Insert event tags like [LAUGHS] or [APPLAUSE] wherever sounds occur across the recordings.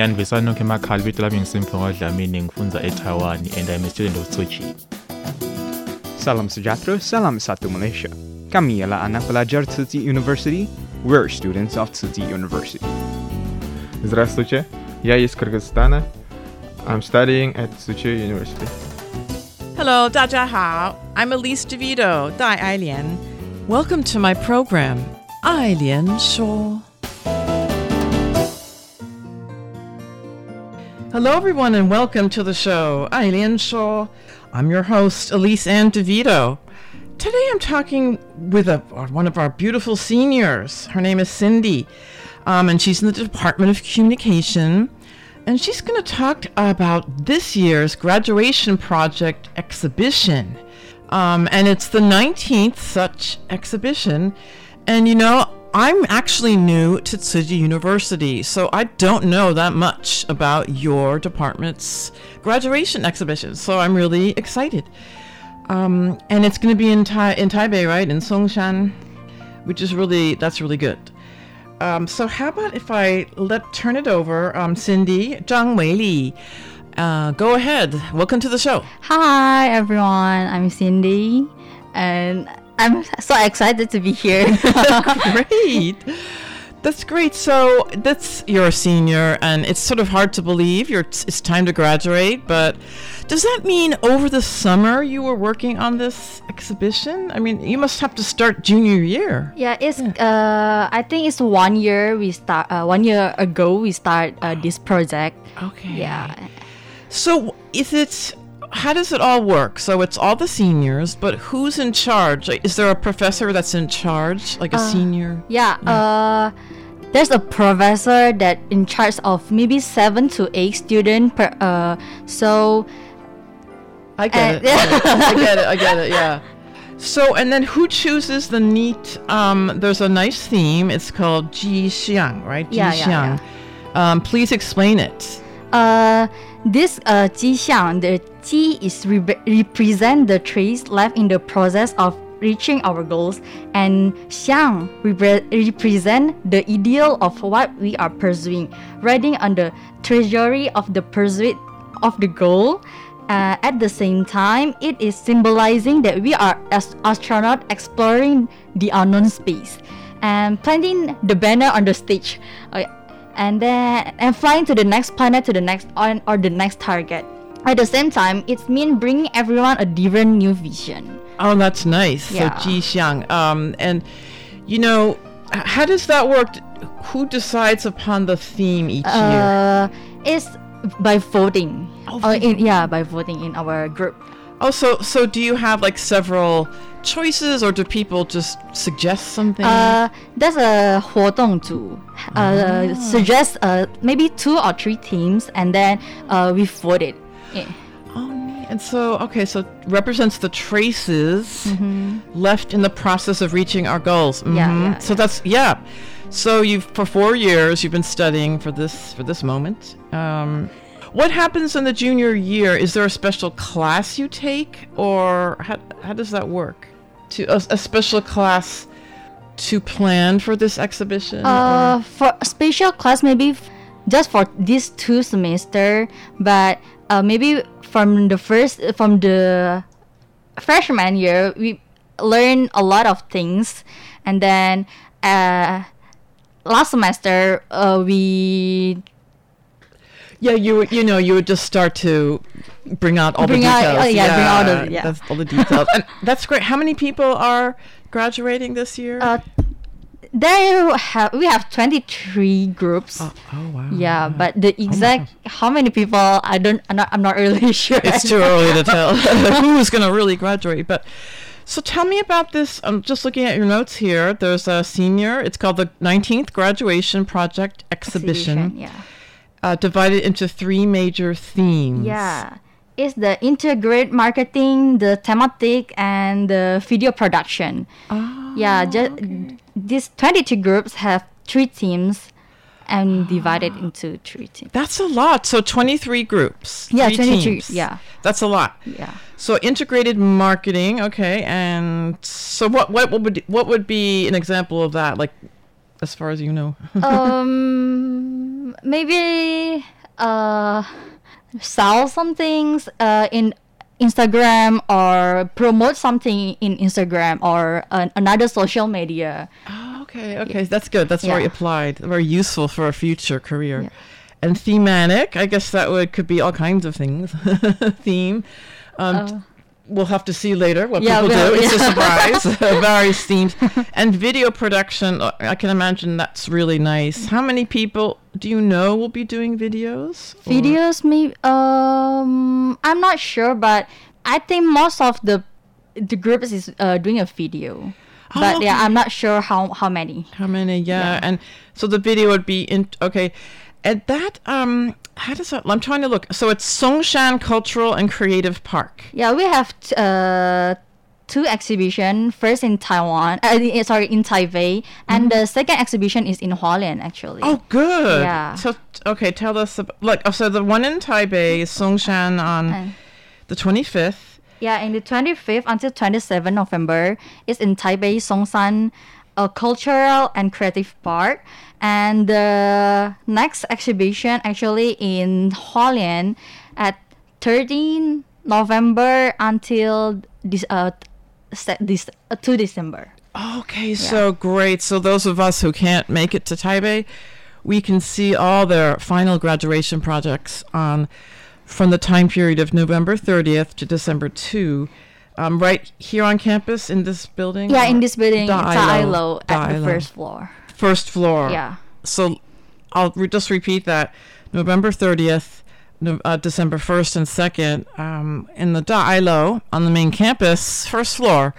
Ngiyanivisa nonke emakhala ibito lami ngisimpho kwadlamini ngifunza eTaiwan and I'm a student of Tzu Chi. Salam Sujatro, Salam Satu Malaysia. Kami ialah anak pelajar Tzu Chi University. We're students of Tzu Chi University. Здравствуйте, я из Кыргызстана. I'm studying at Tzu Chi University. Hello, 大家好. I'm Elise Davido, Dai Ailian. Welcome to my program, Ailian Shaw. Hello, everyone, and welcome to the show, Ailian Shaw. I'm your host, Elise Ann DeVito. Today I'm talking with a, one of our beautiful seniors. Her name is Cindy, um, and she's in the Department of Communication. And she's going to talk about this year's graduation project exhibition. Um, and it's the 19th such exhibition. And you know, I'm actually new to Tzu Chi University, so I don't know that much about your department's graduation exhibition. So I'm really excited. Um, and it's going to be in, tai- in Taipei, right? In Songshan, which is really, that's really good. Um, so how about if I let turn it over, um, Cindy Zhang Weili. Uh, go ahead. Welcome to the show. Hi everyone, I'm Cindy, and I'm so excited to be here. [LAUGHS] great. [LAUGHS] That's great. So that's you're a senior, and it's sort of hard to believe you're. It's time to graduate, but does that mean over the summer you were working on this exhibition? I mean, you must have to start junior year. yeah, it's uh, I think it's one year we start. Uh, one year ago we start uh, this project. Okay. Yeah. So is it? How does it all work? So it's all the seniors, but who's in charge? Like, is there a professor that's in charge, like a Uh, senior? Yeah. Uh, there's a professor that in charge of maybe seven to eight students per. Uh, so I get it. I get it. I get it. [LAUGHS] Yeah. So, and then who chooses the neat? Um, there's a nice theme. It's called Ji Xiang, right? Ji Yeah, yeah, Xiang. Um, please explain it. Uh, this uh, 迹象, the Ji is re- represent the trace left in the process of reaching our goals, and Xiang repre- represent the ideal of what we are pursuing, riding on the treasury of the pursuit of the goal. Uh, at the same time, it is symbolizing that we are as astronauts exploring the unknown space and planting the banner on the stage. Uh, and then and flying to the next planet to the next on or the next target at the same time it's mean bringing everyone a different new vision Oh, that's nice. Yeah. So Ji Xiang. Um, and you know, how does that work? Who decides upon the theme each year? uh it's by voting oh, in, yeah by voting in our group Oh, so so do you have like several choices, or do people just suggest something? uh there's a 活动组 uh suggest uh maybe two or three teams and then uh we vote it yeah. And so, okay, so represents the traces left in the process of reaching our goals. Mm-hmm. Yeah, Mhm. yeah, So that's yeah. So you've for four years you've been studying for this for this moment. Um, what happens in the junior year? Is there a special class you take, or how how does that work? To a, a special class to plan for this exhibition? Uh, or- for a special class, maybe f- just for these two semester, but uh, maybe from the first from the freshman year, we learn a lot of things, and then uh, last semester uh, we Yeah, you would- you know you would just start to bring out all Bring the out- details. oh, yeah, bring out the- yeah. that's all the details. and [LAUGHS] that's great. How many people are graduating this year? uh, there have we have 23 groups. oh, oh, wow. Yeah, but the exact how many people I don't I'm not, I'm not really [LAUGHS] sure. it's too early to tell who's going to really graduate. But so tell me about this. I'm just looking at your notes here. There's a senior. It's called the 19th Graduation Project Exhibition, Exhibition, yeah. Uh, divided into three major themes. Yeah. It's the integrate marketing, the thematic, and the video production. Oh, yeah, just these 22 groups have three teams and divided into three teams. That's a lot. So 23 groups. Yeah, three 23, teams. yeah. That's a lot. Yeah. So integrated marketing, okay. And so what what would what would be an example of that like as far as you know? [LAUGHS] um, maybe uh, sell some things uh, in Instagram or promote something in Instagram or an another social media. Oh, okay, okay. That's good. That's very applied. Very useful for a future career. And thematic, I guess that would could be all kinds of things. [LAUGHS] Theme. Um, we'll have to see later what. Yeah, people do. It's a surprise. [LAUGHS] [LAUGHS] Various themes. And video production, uh, I can imagine that's really nice. How many people do you know will be doing videos? Or- Videos, maybe. Um, I'm not sure, but I think most of the the groups is uh, doing a video. But Oh, yeah, okay. I'm not sure how how many. How many? Yeah. And so the video would be in okay. And that um how does that I'm trying to look. So it's Songshan Cultural and Creative Park. Yeah, we have t- uh, two exhibition. First in Taiwan, uh, sorry, in Taipei, and the second exhibition is in Hualien actually. Oh, good. Yeah. So okay, tell us about, like oh, so the one in Taipei is Songshan on Uh, the 25th. Yeah, in the 25th until 27th November is in Taipei Songshan a cultural and creative park. And the next exhibition actually in Hualien at 13 November until this uh this uh, 2 December. Okay, so great. So those of us who can't make it to Taipei, we can see all their final graduation projects on from the time period of November 30th to December 2. Um, right here on campus in this building? Yeah, in this building, Da'ilo. At the first floor. First floor. Yeah. So I'll re- just repeat that November 30th, no, uh, December 1st and 2nd, um, in the Da'ilo on the main campus, first floor,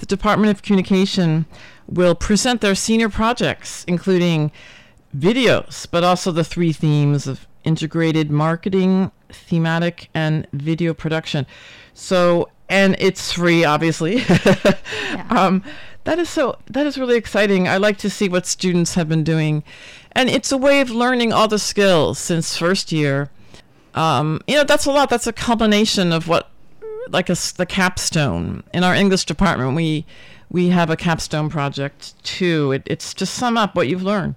the Department of Communication will present their senior projects, including videos, but also the three themes of integrated marketing, thematic, and video production. So, and it's free, obviously. [LAUGHS] um, that is so. That is really exciting. I like to see what students have been doing, and it's a way of learning all the skills since first year. Um, you know, that's a lot. That's a combination of what, like a the capstone in our English department. We we have a capstone project too. It, it's to sum up what you've learned,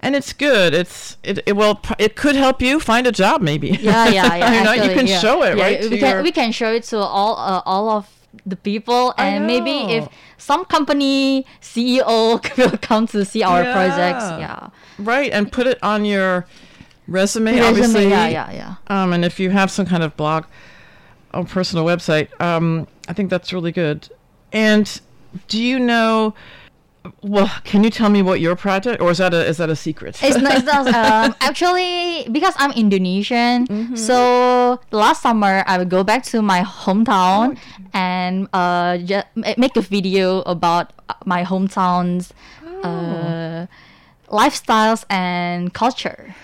and it's good. It's it, it will it could help you find a job maybe. Yeah, yeah, [LAUGHS] yeah. you know, you can yeah. show it Yeah, right. We can your- we can show it to all uh, all of the people, and maybe if some company CEO [LAUGHS] will come to see our projects. Yeah. Yeah. right and put it on your resume, Resume, obviously yeah, yeah, yeah. um and if you have some kind of blog or personal website um i think that's really good and do you know well can you tell me what your project or is that a is that a secret It's not, it's not [LAUGHS] um, actually because I'm Indonesian. Mm-hmm. So last summer I would go back to my hometown Oh, and uh just make a video about my hometown's Oh. uh, lifestyles and culture.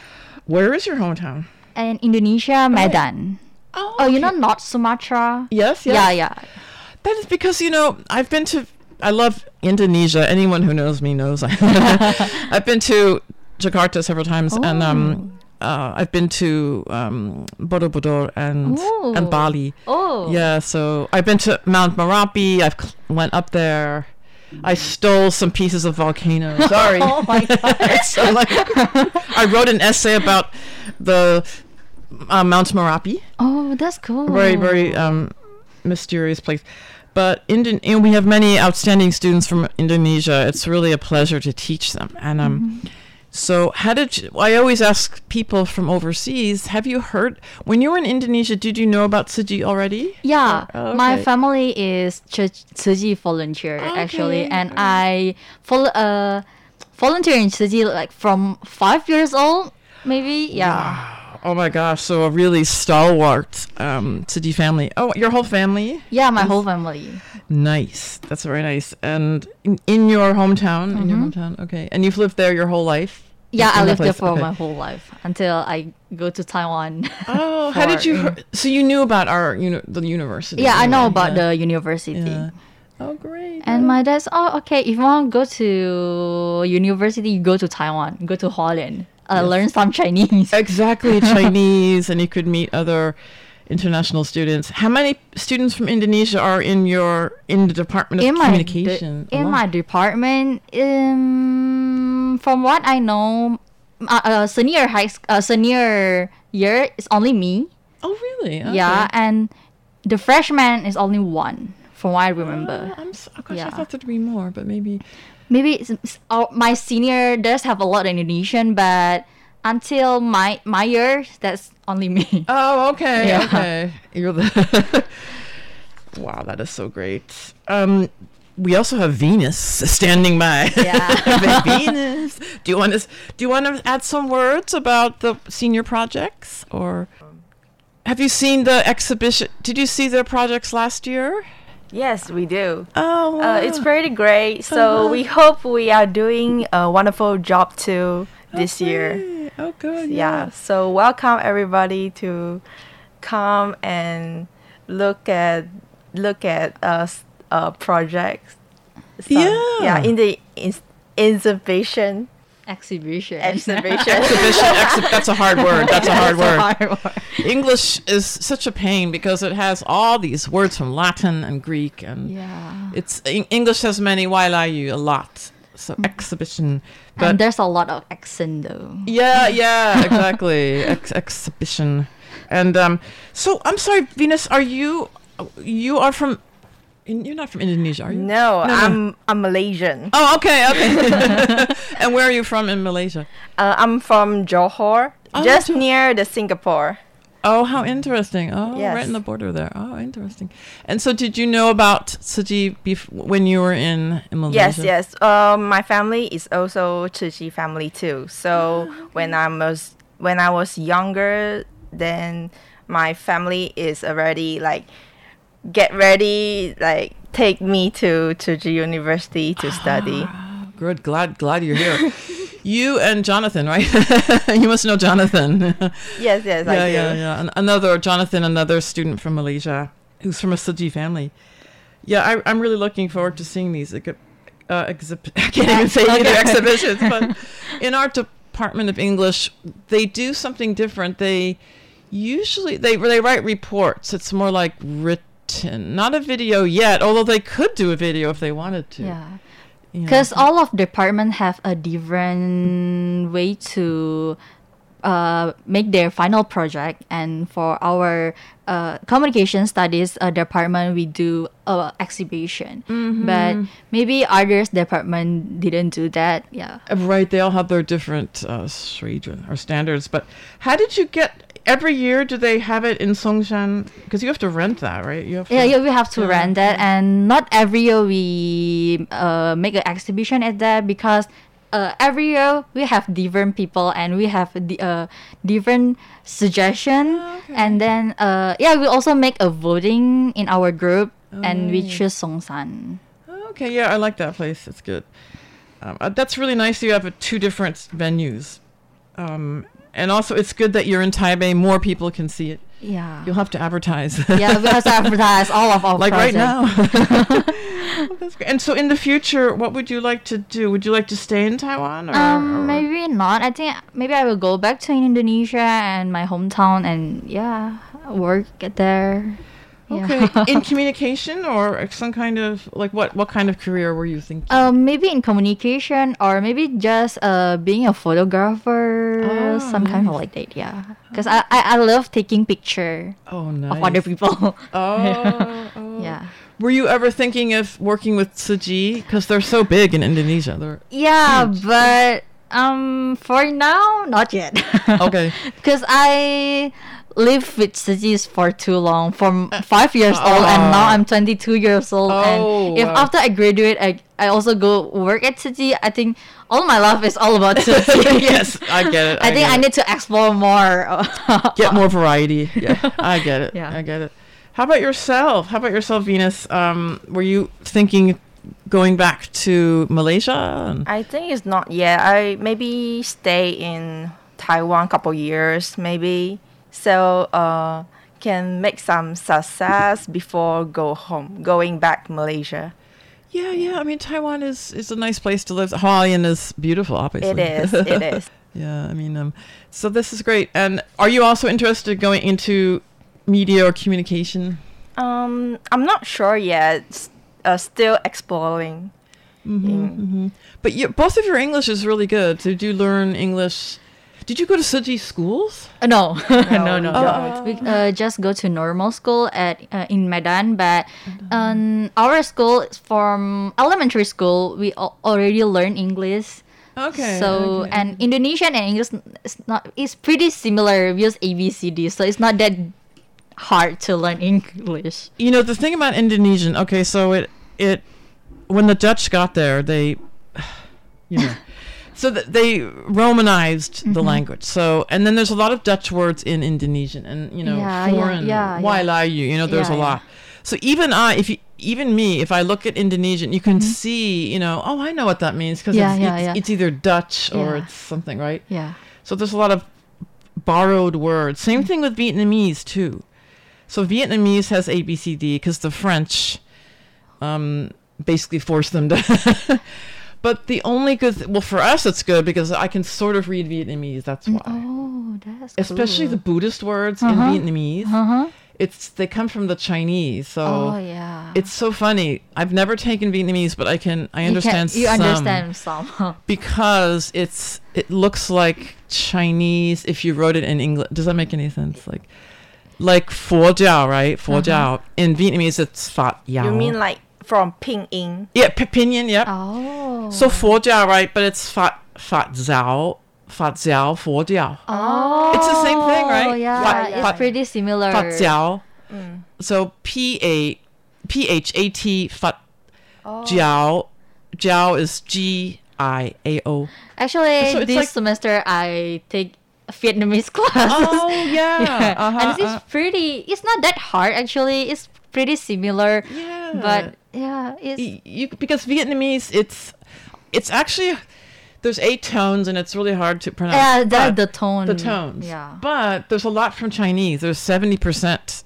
where is your hometown In Indonesia, Medan. Oh, you know not Sumatra? yes yes Yeah, yeah. that is because you know i've been to i love indonesia anyone who knows me knows [LAUGHS] i've been to jakarta several times and um uh, I've been to um, Borobudur and and Bali. Oh. Yeah, so I've been to Mount Merapi. I've cl- went up there. I stole some pieces of volcano. [LAUGHS] Sorry. Oh my [LAUGHS] god. so like, I wrote an essay about the uh, Mount Merapi. Oh, that's cool. Very very um, mysterious place. But Indon- and we have many outstanding students from Indonesia. It's really a pleasure to teach them. And um, Mm-hmm. so, how did you, I always ask people from overseas? Have you heard when you were in Indonesia? Did you know about Tzu Chi already? Yeah, Oh, my family is Ch- Tzu Chi volunteer actually, and I vol- uh, volunteer in Tzu Chi like from five years old, maybe. Yeah, Oh my gosh! So a really stalwart um, Tzu Chi family. Oh, your whole family? yeah, my whole family. Nice. That's very nice. And in, in your hometown, in your Mhm. hometown, okay. And you've lived there your whole life. Yeah, I lived there for Okay. my whole life until I go to Taiwan. Oh, [LAUGHS] how did you? hear- So you knew about our uni- the university? Yeah, I know about Yeah. the university. Yeah. Oh, great. And my dad's, oh, okay, if you want to go to university, you go to Taiwan, go to Hualien, uh, Yes. learn some Chinese. [LAUGHS] exactly Chinese, and you could meet other international students. How many students from Indonesia are in your in the department of in my de- communication? in my department, um, from what I know, uh, uh, senior high uh, senior year is only me. Oh, really? Yeah, and the freshman is only one, from what I remember. I'm so, oh gosh, I thought there'd be more, but maybe. Maybe my senior does have a lot of Indonesian, but until my my year, that's only me. [LAUGHS] Oh, okay, Yeah. okay. You're the. [LAUGHS] wow, that is so great. Um, we also have Venus standing by. [LAUGHS] Yeah. Venus. Do you want to do you want to add some words about the senior projects or have you seen the exhibition? Did you see their projects last year? Yes, we do. Oh, Uh, it's pretty great. So Uh-huh. we hope we are doing a wonderful job too this year. Oh, good. Yeah. So welcome everybody to come and look at look at us uh, projects. So, Yeah. Yeah. In the ins- exhibition. Exhibition. Exhibition. [LAUGHS] Exhibition. Exhi- that's a hard word. That's a hard word. hard word. English is such a pain because it has all these words from Latin and Greek, and Yeah. it's Eng- English has many wailayu a lot. So exhibition, but and there's a lot of accent though. yeah, [LAUGHS] yeah, exactly. Ex- exhibition, and um. So I'm sorry, Venus. Are you? You are from? You're not from Indonesia, are you? No, No, no. I'm I'm Malaysian. Oh, okay, okay. [LAUGHS] [LAUGHS] and where are you from in Malaysia? Uh, I'm from Johor, Oh, just Johor. near the Singapore. Oh, how interesting. Oh, right in the border there. Oh, interesting. And so, did you know about Tzu Chi bef- when you were in, in Yes, Malaysia? yes. Um, my family is also Tzu Chi family too. So when I was when I was younger, then my family is already like get ready, like take me to Tzu Chi University to study. Good. Glad glad you're here. [LAUGHS] you and Jonathan, right? [LAUGHS] you must know Jonathan. [LAUGHS] Yes, yes, I yeah, do. yeah, yeah. An- another Jonathan, another student from Malaysia who's from a Tzu Chi family. Yeah, I, I'm really looking forward to seeing these uh, exhibit. I can't even say either exhibitions, but in our department of English, they do something different. They usually they they write reports. It's more like written, not a video yet. Although they could do a video if they wanted to. Yeah. Because all of department have a different way to uh, make their final project, and for our uh, communication studies uh, department, we do a exhibition. But Mhm. maybe others department didn't do that. Yeah. Right, they all have their different uh, srijan or standards. But how did you get? Every year, do they have it in Songshan? Because you have to rent that, right? You have Yeah, yeah, we have to Yeah. rent that, and not every year we uh, make an exhibition at that because uh, every year we have different people and we have the uh, different suggestion, and then uh, yeah, we also make a voting in our group, and we Oh. choose Songshan. Okay, yeah, I like that place. It's good. Um, uh, that's really nice. You have uh, two different venues, um, and also it's good that you're in Taipei. More people can see it. Yeah. You'll have to advertise. [LAUGHS] Yeah, we have to advertise all of our like right now. [LAUGHS] [LAUGHS] And so, in the future, what would you like to do? Would you like to stay in Taiwan? Or, Um, or- maybe not. I think maybe I will go back to Indonesia and my hometown and yeah, work there. Yeah. Okay, [LAUGHS] in communication or some kind of like what? What kind of career were you thinking? Um, maybe in communication or maybe just uh being a photographer, Oh, some kind of like that. Yeah, because I, I I love taking picture Oh, of other people. Oh, [LAUGHS] oh. yeah. Were you ever thinking of working with Tzu Chi? Because they're so big in Indonesia. They're Yeah, but um, for now, not yet. Okay. [LAUGHS] Because I lived with Sujis for too long, from five years old, and now I'm 22 years old. Oh, and if wow. after I graduate, I, I also go work at city I think all my life is all about Tzu Chi. [LAUGHS] yes, I get it. I, think get I it. need to explore more. [LAUGHS] get more variety. Yeah, I get it. Yeah. I get it. How about yourself? How about yourself, Venus? Um, were you thinking going back to Malaysia? I think it's not yet. I maybe stay in Taiwan a couple years, maybe. So uh, can make some success before go home, going back Malaysia. yeah, yeah. I mean, Taiwan is is a nice place to live. Hualien is beautiful, obviously. It is. [LAUGHS] It is. yeah, I mean, um, so this is great. And are you also interested in going into media or communication? Um, I'm not sure yet. Uh, still exploring. hmm But you, both of your English is really good. Did you learn English? Did you go to Tzu Chi schools? Uh, no, no, [LAUGHS] no. we no. don't. We uh, just go to normal school at uh, in Medan, but um, our school is from elementary school. We already learn English. Okay. So okay. and Indonesian and English is not is pretty similar. We use ABCD, so it's not that hard to learn English. You know the thing about Indonesian. Okay, so it it when the Dutch got there, they [SIGHS] you know so that they romanized the Mhm. language. So and then there's a lot of Dutch words in Indonesian, and you know Yeah, yeah, foreign. yeah, Why yeah. lie you? You know there's Yeah, a yeah. lot. So even I, if you, even me, if I look at Indonesian, you can see, you know, oh, I know what that means because Yeah, it's, yeah, it's, yeah. it's either Dutch or Yeah. it's something, right? Yeah. So there's a lot of borrowed words. Same thing with Vietnamese too. So Vietnamese has A B C D because the French um, basically forced them to. [LAUGHS] but the only good, th- well, for us it's good because I can sort of read Vietnamese. That's why. Oh, that's Especially the. Buddhist words Uh-huh. in Vietnamese. Uh-huh. It's they come from the Chinese, so Oh, yeah. it's so funny. I've never taken Vietnamese, but I can I You can- understand You, some understand some. because it's it looks like Chinese if you wrote it in English. Does that make any sense? Like like Fo Jiao, right? Fo Uh-huh. Jiao. In Vietnamese it's Fat Yao. You mean like from Pinyin? Yeah, pinyin, yep. Oh. So Fo Jiao, right? But it's Fat Fat Zhao. Fat Jiao, Fo Jiao. Oh, It's the same thing, right? Yeah, Fat- it's Fat- pretty similar. Fat Jiao. Mm. So P A P H A T Fat Oh. Jiao. Jiao is G I A O. Actually, So this like- semester I take Vietnamese [LAUGHS] class. Oh, [LAUGHS] yeah. Uh-huh, and it's uh-huh. pretty. It's not that hard actually. It's pretty similar. Yeah. But yeah, it's you because Vietnamese it's it's actually there's eight tones and it's really hard to pronounce. Yeah, the- but- the tone, The tones. yeah. But there's a lot from Chinese. There's seventy percent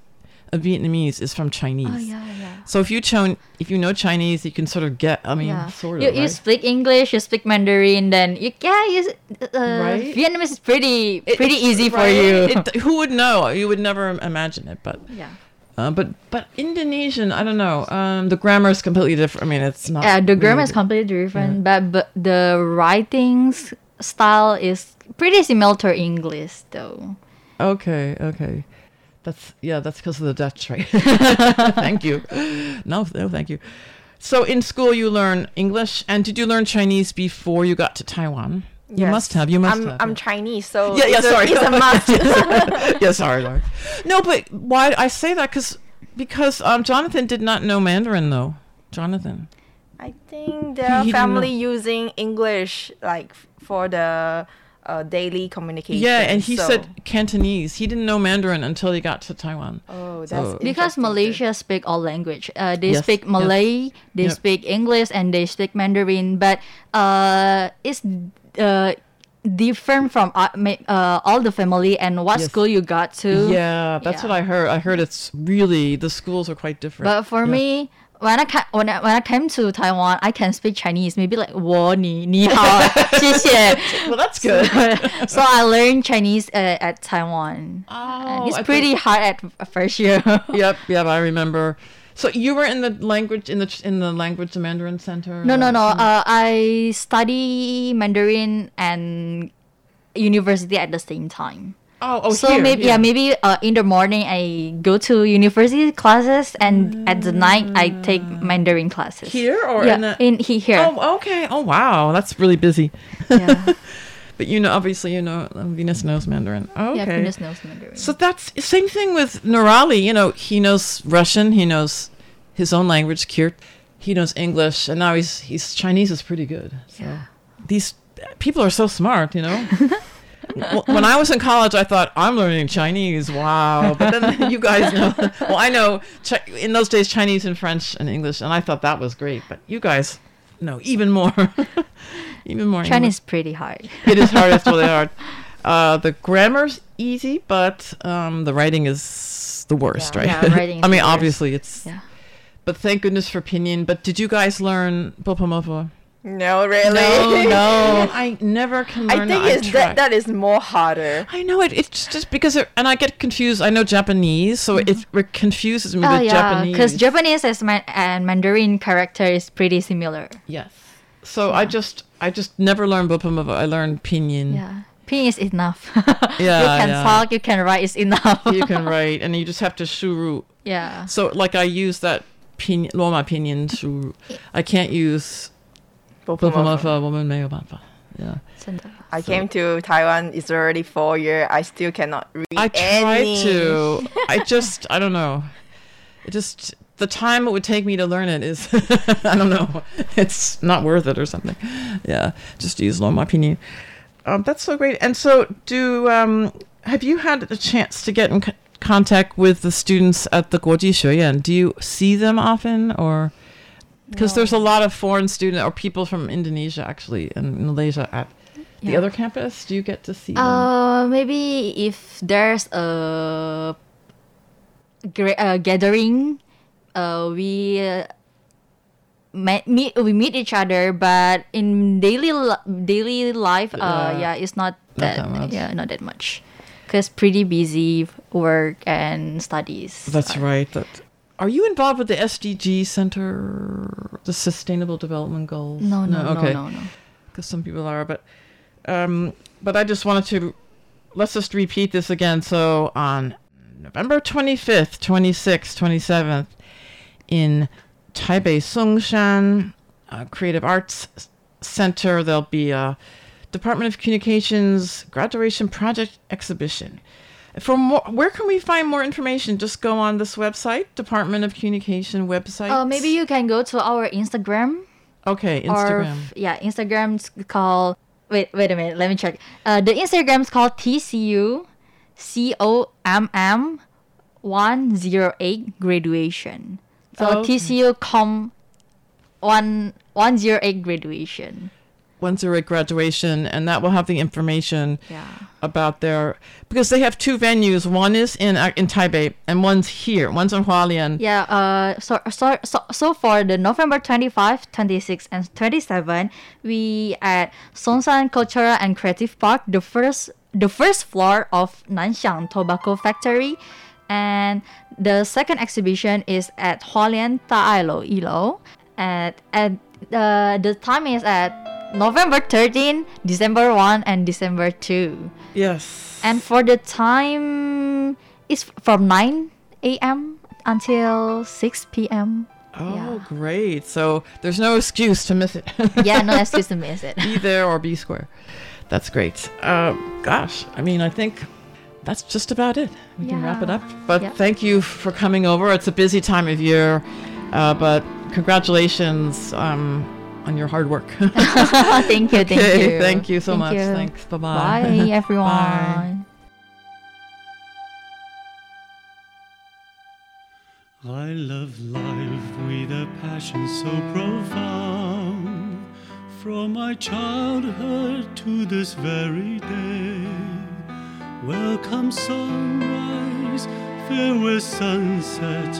of Vietnamese is from Chinese. Oh, yeah, yeah. So if you cho- if you know Chinese, you can sort of get. I mean, yeah. sort of. you, you right? speak English, you speak Mandarin, then you yeah, you, uh, Right? Vietnamese is pretty pretty it's- easy for right? you. It- who would know? You would never imagine it, but. yeah. Uh, but but Indonesian, I don't know. Um, the grammar is completely different. I mean, it's not. Yeah, the grammar really is completely different, but but the writings style is pretty similar to English though. Okay, okay. That's yeah, that's because of the Dutch, right? [LAUGHS] thank you. No, no, thank you. So in school you learn English, and did you learn Chinese before you got to Taiwan? You Yes. must have. You must I'm, have. I'm yeah. Chinese, so yeah, yeah. it's a- Sorry, it's a [LAUGHS] must. yeah, [LAUGHS] sorry, sorry. No, but why I say that because because um, Jonathan did not know Mandarin though. Jonathan. I think their he didn't family using English like for the uh, daily communication. Yeah, and he so- said Cantonese. He didn't know Mandarin until he got to Taiwan. Oh, that's So- Because Malaysia speak all language. Uh, they Yes, speak yes. Malay, they Yep. speak English, and they speak Mandarin. But uh, it's uh, different from uh, ma- uh, all the family and what Yes. school you got to. Yeah, that's what I heard. I heard it's really the schools are quite different. But for Yeah. me, when I, ca- when I when I came to Taiwan, I can speak Chinese. Maybe like 我你你好谢谢 [LAUGHS] [LAUGHS] Well, that's good. [LAUGHS] so I learned Chinese uh, at Taiwan. and it's I pretty think- hard at f- first year. yep, yep, I remember. so you were in the language in the in the language the Mandarin center. No, no, no. Uh, I study Mandarin and university at the same time. Oh, oh, so here, maybe here. yeah, maybe uh, in the morning I go to university classes, and at the night I take Mandarin classes. Here or yeah, in the- in he, here. Oh, okay. Oh, wow. That's really busy. Yeah. [LAUGHS] but you know, obviously, you know, uh, Venus knows Mandarin. Oh, okay. Yeah, Venus knows Mandarin. So that's same thing with Nurali. You know, he knows Russian. He knows his own language, Kirt. He knows English, and now he's he's Chinese is pretty good. So these people are so smart. You know. [LAUGHS] When I was in college, I thought I'm learning Chinese. Wow! But then [LAUGHS] you guys know. Well, I know in those days Chinese and French and English, and I thought that was great. But you guys know even more, [LAUGHS] even more. Chinese English. is pretty hard. It is hard. It's really [LAUGHS] hard. Uh, the grammar's easy, but um, the writing is the worst, Yeah. right? Yeah, writing is [LAUGHS] I mean, the worst. obviously it's. Yeah. But thank goodness for pinyin. But did you guys learn Bopomofo? No, really. No, no. [LAUGHS] I never can learn I think that. I've it's that, that is more harder. I know it. It's just because, it, and I get confused. I know Japanese, so it, it confuses me Oh with yeah, Japanese. because Japanese as man- and Mandarin character is pretty similar. Yes. So yeah. I just I just never learned Bopomofo. I learned pinyin. Yeah. Pinyin is enough. [LAUGHS] yeah. You can yeah. talk, you can write, it's enough. you can [LAUGHS] write and you just have to shuru. Yeah. So like I use that pinyin Loma pinyin shuru. I can't use Bopomofo uh, woman. Yeah. I so. came to Taiwan. It's already four year. I still cannot read. I tried any. to. I just. I don't know. It just the time it would take me to learn it is, [LAUGHS] I don't know. It's not worth it or something. Yeah, just use Loma pinyin. Um, that's so great. And so, do um, have you had a chance to get in c- contact with the students at the Guoji Xueyuan? Do you see them often, or because there's a lot of foreign students or people from Indonesia actually and Malaysia at the other campus? Do you get to see them? Uh, maybe if there's a, gra- a gathering, uh, we uh, met, meet we meet each other, but in daily li- daily life, uh, Yeah. it's not Not that, that much. yeah, not that much, cause pretty busy work and studies. That's right. That. Are you involved with the SDG Center, the Sustainable Development Goals? No, no, no, okay. no, no. Because some people are, but um, but I just wanted to let's just repeat this again. So on November twenty fifth, twenty sixth, twenty seventh, in Taipei Songshan uh, Creative Arts Center, there'll be a Department of Communications graduation project exhibition. For more, where can we find more information? Just go on this website, Department of Communication website. Uh, maybe you can go to our Instagram. Okay, Instagram. f- yeah, Instagram's called. Wait, wait a minute. Let me check. Uh, the Instagram's called TCU COMM one zero eight graduation. So Oh, okay. TCU com one one zero eight graduation. One zero eight graduation, and that will have the information Yeah. about their because they have two venues. One is in uh, in Taipei, and one's here. One's in Hualien. Yeah, uh, so, so, so, so for the November 25, 26, and 27, we at Songshan Cultural and Creative Park, the first the first floor of Nanxiang Tobacco Factory, and the second exhibition is at Hualien Ta'ailo Ilo, at at uh, the time is at November 13, December 1, and December 2. Yes. And for the time is from 9 a.m. until 6 p.m. Oh, great! So there's no excuse to miss it. [LAUGHS] Yeah, no excuse to miss it. be there or be square. That's great. Uh, gosh, I mean, I think that's just about it. We can wrap it up. But Yep. thank you for coming over. It's a busy time of year, uh, but congratulations um, on your hard work. [LAUGHS] thank you, thank Okay, you. Thank you so Thank much. you. Thanks. Bye-bye. Bye, [LAUGHS] everyone. Bye. I love life with a passion so profound. From my childhood to this very day. Welcome sunrise, farewell sunset.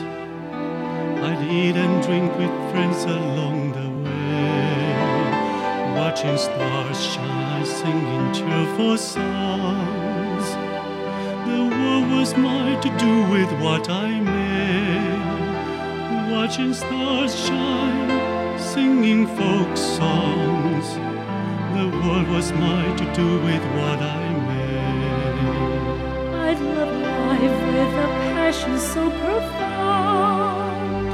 I'd eat and drink with friends along the way. Watching stars shine, singing cheerful songs. The world was mine to do with what I made. Watching stars shine, singing folk songs. The world was mine to do with what I. passion so profound.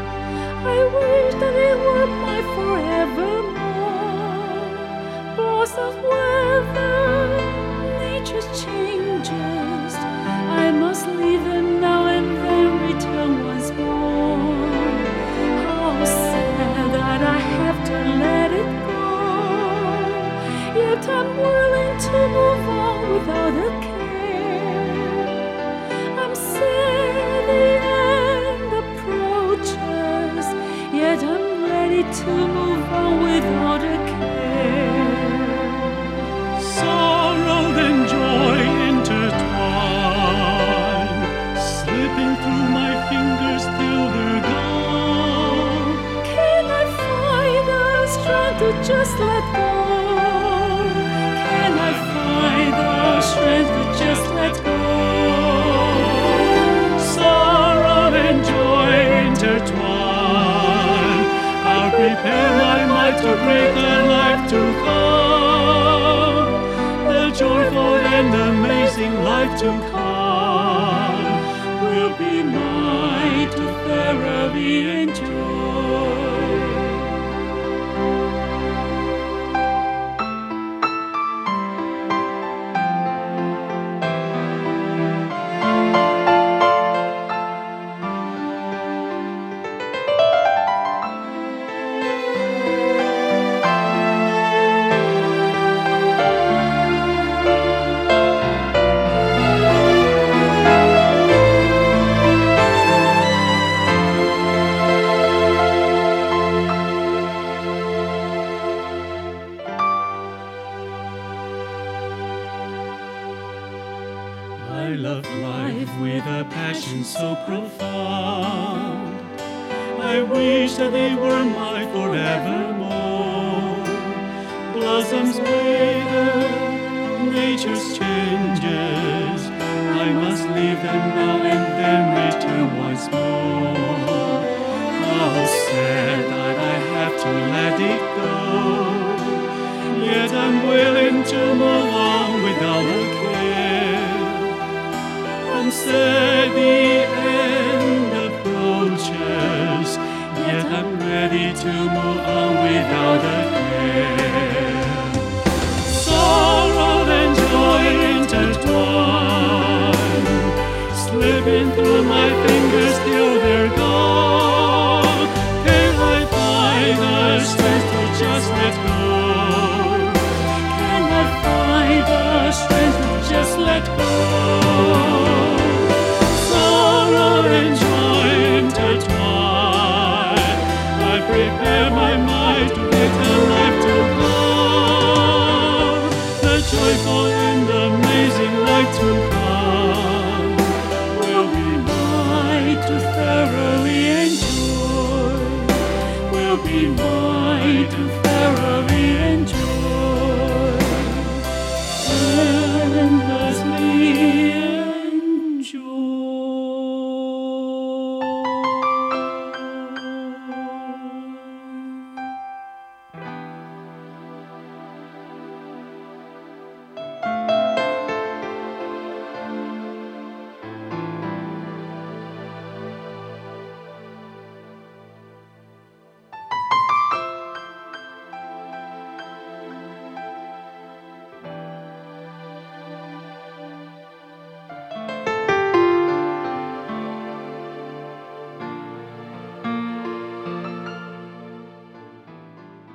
I wish that it were my forevermore. Laws of weather, nature's changes. I must leave them now and then return once more. How sad that I have to let it go. Yet I'm willing to move.